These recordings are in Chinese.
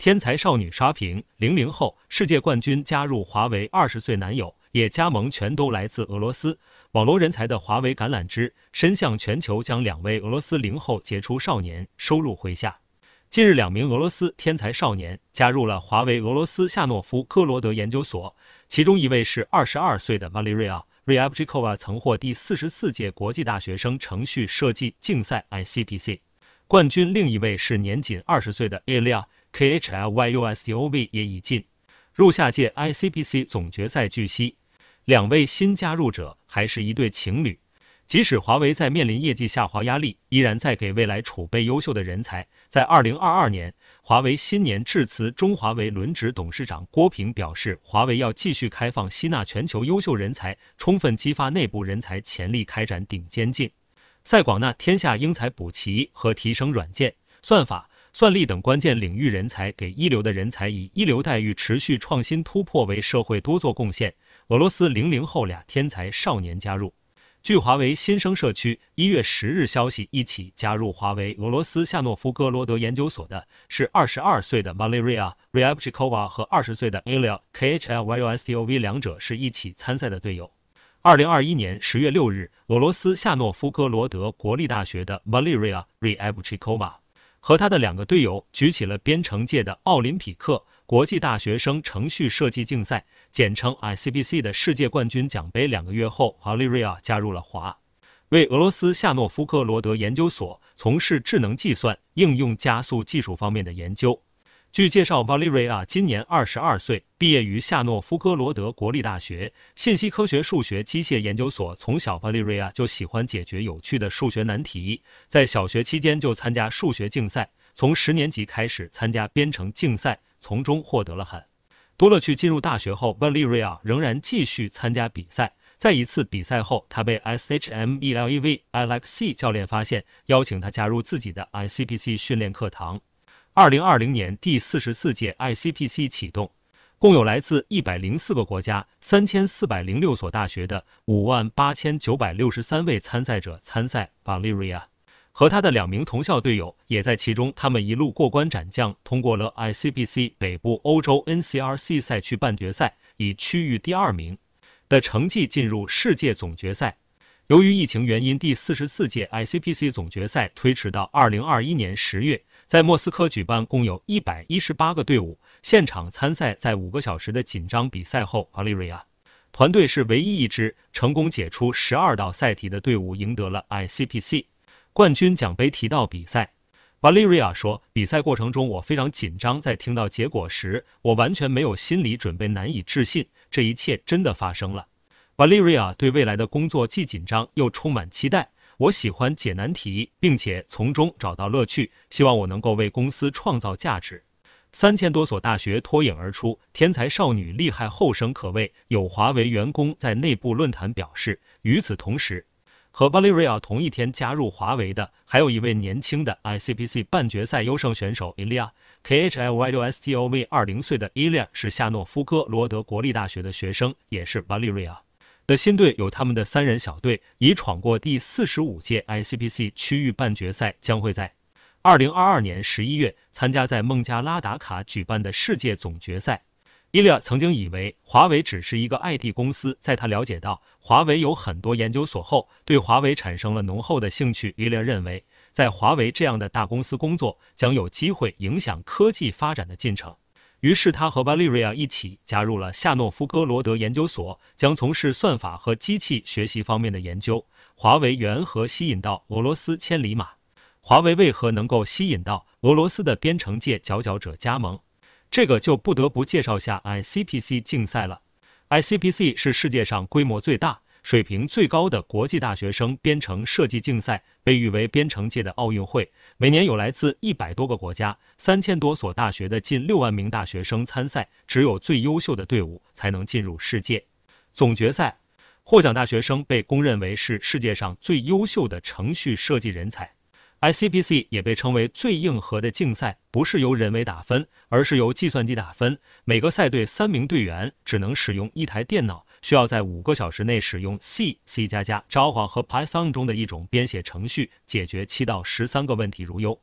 天才少女刷屏，零零后世界冠军加入华为，二十岁男友也加盟，全都来自俄罗斯。网络人才的华为橄榄枝伸向全球，将两位俄罗斯零后杰出少年收入麾下。近日，两名俄罗斯天才少年加入了华为俄罗斯夏诺夫哥罗德研究所，其中一位是二十二岁的 Valeria Ryabchikova，曾获第四十四届国际大学生程序设计竞赛 ICPC 冠军；另一位是年仅二十岁的 Ilya。KHLYUSTOV 也已进入下届 ICPC 总决赛。据悉，两位新加入者还是一对情侣。即使华为在面临业绩下滑压力，依然在给未来储备优秀的人才。在二零二二年，华为新年致辞中，华为轮值董事长郭平表示，华为要继续开放吸纳全球优秀人才，充分激发内部人才潜力，开展顶尖竞赛，广纳天下英才补齐和提升软件、算法。算力等关键领域人才，给一流的人才以一流待遇，持续创新突破，为社会多做贡献。俄罗斯零零后俩天才少年加入。据华为新生社区一月十日消息，一起加入华为俄罗斯夏诺夫哥罗德研究所的是二十二岁的 Valeria Ryabchikova 和二十岁的 Ilya KHLYUSTOV，两者是一起参赛的队友。二零二一年十月六日，俄罗斯夏诺夫哥罗德国立大学的 Valeria Ryabchikova。和他的两个队友举起了编程界的奥林匹克国际大学生程序设计竞赛，简称 ICBC 的世界冠军奖杯。两个月后华利瑞尔加入了华为俄罗斯夏诺夫哥罗德研究所，从事智能计算应用加速技术方面的研究。据介绍，Valeria 今年二十二岁，毕业于夏诺夫哥罗德国立大学信息科学数学机械研究所。从小，Valeria 就喜欢解决有趣的数学难题，在小学期间就参加数学竞赛，从十年级开始参加编程竞赛，从中获得了很多乐趣。进入大学后，Valeria 仍然继续参加比赛。在一次比赛后，他被 SHMELEV Alexei 教练发现，邀请他加入自己的 ICPC 训练课堂。二零二零年第四十四届 ICPC 启动，共有来自一百零四个国家、三千四百零六所大学的五万八千九百六十三位参赛者参赛。Valeria 和他的两名同校队友也在其中，他们一路过关斩将，通过了 ICPC 北部欧洲 NCRC 赛区半决赛，以区域第二名的成绩进入世界总决赛。由于疫情原因，第四十四届 ICPC 总决赛推迟到二零二一年十月。在莫斯科举办，共有一百一十八个队伍现场参赛。在五个小时的紧张比赛后，Valeria 团队是唯一一支成功解出十二道赛题的队伍，赢得了 ICPC 冠军奖杯。提到比赛，Valeria 说：“比赛过程中我非常紧张，在听到结果时，我完全没有心理准备，难以置信，这一切真的发生了。” Valeria 对未来的工作既紧张又充满期待。我喜欢解难题，并且从中找到乐趣，希望我能够为公司创造价值。三千多所大学脱颖而出，天才少女厉害后生可畏。有华为员工在内部论坛表示，与此同时，和 Valeria 同一天加入华为的，还有一位年轻的 ICPC 半决赛优胜选手 Ilya KHLYUSTOV。二零岁的 Ilya 是夏诺夫哥罗德国立大学的学生，也是 Valeria。的新队有他们的三人小队，已闯过第四十五届 ICPC 区域半决赛，将会在二零二二年十一月参加在孟加拉达卡举办的世界总决赛。伊利亚曾经以为华为只是一个 IT 公司，在他了解到华为有很多研究所后，对华为产生了浓厚的兴趣。伊利亚认为，在华为这样的大公司工作，将有机会影响科技发展的进程。于是他和 Valeria 一起加入了夏诺夫哥罗德研究所，将从事算法和机器学习方面的研究。华为缘何吸引到俄罗斯千里马？华为为何能够吸引到俄罗斯的编程界佼佼者加盟？这个就不得不介绍下 ICPC 竞赛了。ICPC 是世界上规模最大。水平最高的国际大学生编程设计竞赛被誉为编程界的奥运会，每年有来自一百多个国家、三千多所大学的近六万名大学生参赛，只有最优秀的队伍才能进入世界总决赛。获奖大学生被公认为是世界上最优秀的程序设计人才。ICPC 也被称为最硬核的竞赛，不是由人为打分，而是由计算机打分。每个赛队三名队员只能使用一台电脑。需要在五个小时内使用 C、C 加加、Java 和 Python 中的一种编写程序，解决七到十三个问题。如优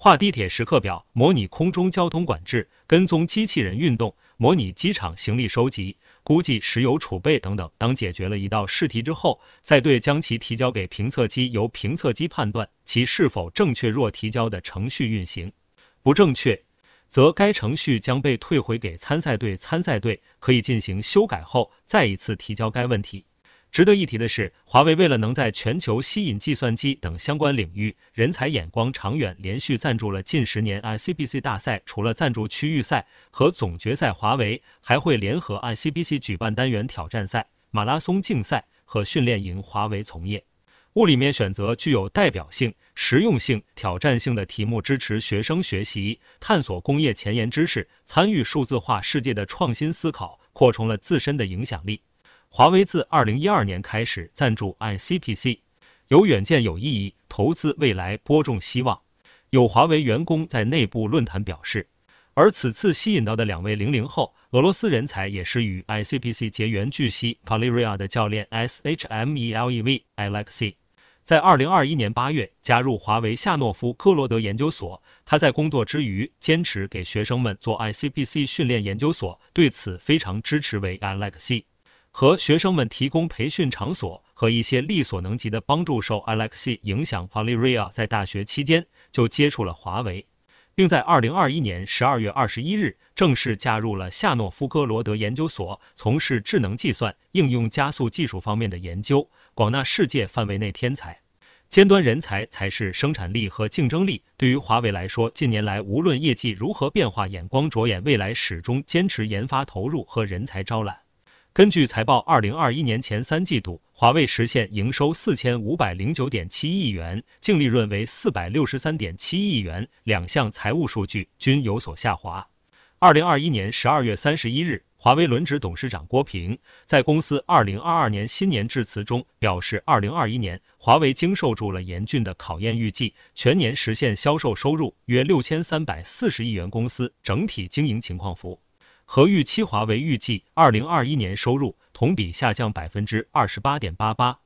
画地铁时刻表，模拟空中交通管制，跟踪机器人运动，模拟机场行李收集，估计石油储备等等。当解决了一道试题之后，再对将其提交给评测机，由评测机判断其是否正确。若提交的程序运行不正确，则该程序将被退回给参赛队，参赛队可以进行修改后再一次提交该问题。值得一提的是，华为为了能在全球吸引计算机等相关领域人才眼光长远，连续赞助了近十年 ICBC 大赛。除了赞助区域赛和总决赛，华为还会联合 ICBC 举办单元挑战赛、马拉松竞赛和训练营。华为从业。物里面选择具有代表性、实用性、挑战性的题目，支持学生学习、探索工业前沿知识，参与数字化世界的创新思考，扩充了自身的影响力。华为自二零一二年开始赞助 ICPC，有远见有意义，投资未来播种希望。有华为员工在内部论坛表示。而此次吸引到的两位零零后俄罗斯人才，也是与 ICPC 结缘。据悉，Polyria 的教练 Shmelev Alexey 在二零二一年八月加入华为夏诺夫哥罗德研究所。他在工作之余坚持给学生们做 ICPC 训练研究所，对此非常支持。为 Alexey 和学生们提供培训场所和一些力所能及的帮助。受 Alexey 影响，Polyria 在大学期间就接触了华为。并在二零二一年十二月二十一日正式加入了夏诺夫哥罗德研究所，从事智能计算应用加速技术方面的研究，广纳世界范围内天才。尖端人才才是生产力和竞争力。对于华为来说，近年来无论业绩如何变化，眼光着眼未来，始终坚持研发投入和人才招揽。根据财报，二零二一年前三季度，华为实现营收四千五百零九点七亿元，净利润为四百六十三点七亿元，两项财务数据均有所下滑。二零二一年十二月三十一日，华为轮值董事长郭平在公司二零二二年新年致辞中表示，二零二一年华为经受住了严峻的考验，预计全年实现销售收入约六千三百四十亿元，公司整体经营情况符。和预期，华为预计二零二一年收入同比下降百分之二十八点八八。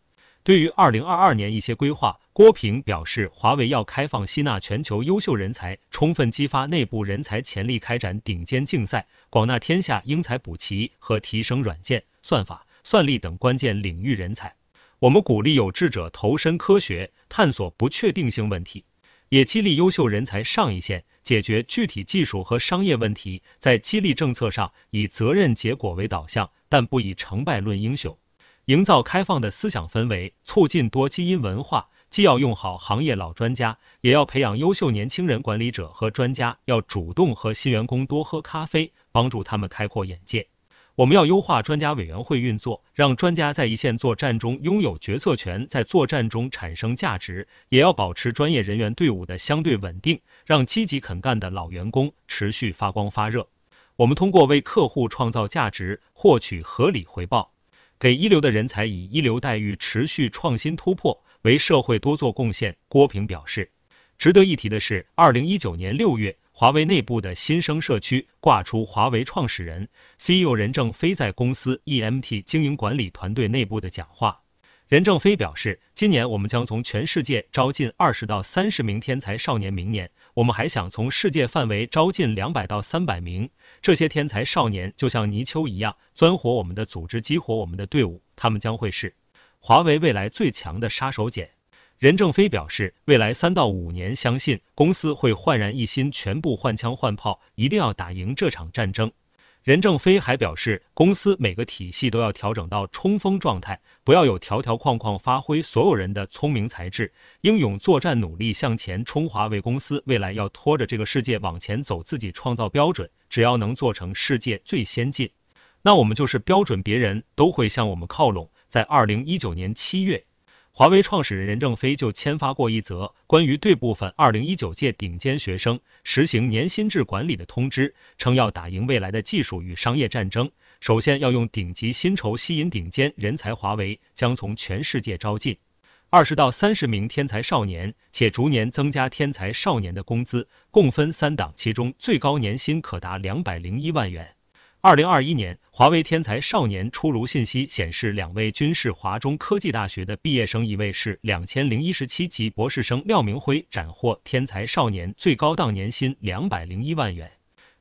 对于二零二二年一些规划，郭平表示，华为要开放吸纳全球优秀人才，充分激发内部人才潜力，开展顶尖竞赛，广纳天下英才补齐和提升软件、算法、算力等关键领域人才。我们鼓励有志者投身科学，探索不确定性问题。也激励优秀人才上一线，解决具体技术和商业问题。在激励政策上，以责任结果为导向，但不以成败论英雄。营造开放的思想氛围，促进多基因文化。既要用好行业老专家，也要培养优秀年轻人。管理者和专家要主动和新员工多喝咖啡，帮助他们开阔眼界。我们要优化专家委员会运作，让专家在一线作战中拥有决策权，在作战中产生价值；也要保持专业人员队伍的相对稳定，让积极肯干的老员工持续发光发热。我们通过为客户创造价值，获取合理回报，给一流的人才以一流待遇，持续创新突破，为社会多做贡献。郭平表示。值得一提的是，二零一九年六月，华为内部的新生社区挂出华为创始人 CEO 任正非在公司 EMT 经营管理团队内部的讲话。任正非表示，今年我们将从全世界招进二十到三十名天才少年，明年我们还想从世界范围招进两百到三百名。这些天才少年就像泥鳅一样，钻活我们的组织，激活我们的队伍，他们将会是华为未来最强的杀手锏。任正非表示，未来三到五年，相信公司会焕然一新，全部换枪换炮，一定要打赢这场战争。任正非还表示，公司每个体系都要调整到冲锋状态，不要有条条框框，发挥所有人的聪明才智，英勇作战，努力向前冲。华为公司未来要拖着这个世界往前走，自己创造标准，只要能做成世界最先进，那我们就是标准，别人都会向我们靠拢。在二零一九年七月。华为创始人任正非就签发过一则关于对部分二零一九届顶尖学生实行年薪制管理的通知，称要打赢未来的技术与商业战争，首先要用顶级薪酬吸引顶尖人才。华为将从全世界招进二十到三十名天才少年，且逐年增加天才少年的工资，共分三档，其中最高年薪可达两百零一万元。二零二一年，华为天才少年出炉信息显示，两位均是华中科技大学的毕业生，一位是两千零一十七级博士生廖明辉，斩获天才少年最高档年薪两百零一万元；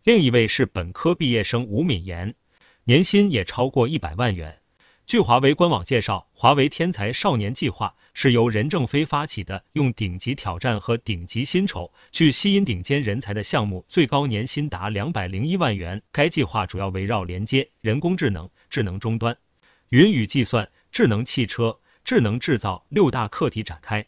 另一位是本科毕业生吴敏妍，年薪也超过一百万元。据华为官网介绍，华为天才少年计划是由任正非发起的，用顶级挑战和顶级薪酬去吸引顶尖人才的项目，最高年薪达两百零一万元。该计划主要围绕连接、人工智能、智能终端、云与计算、智能汽车、智能制造六大课题展开。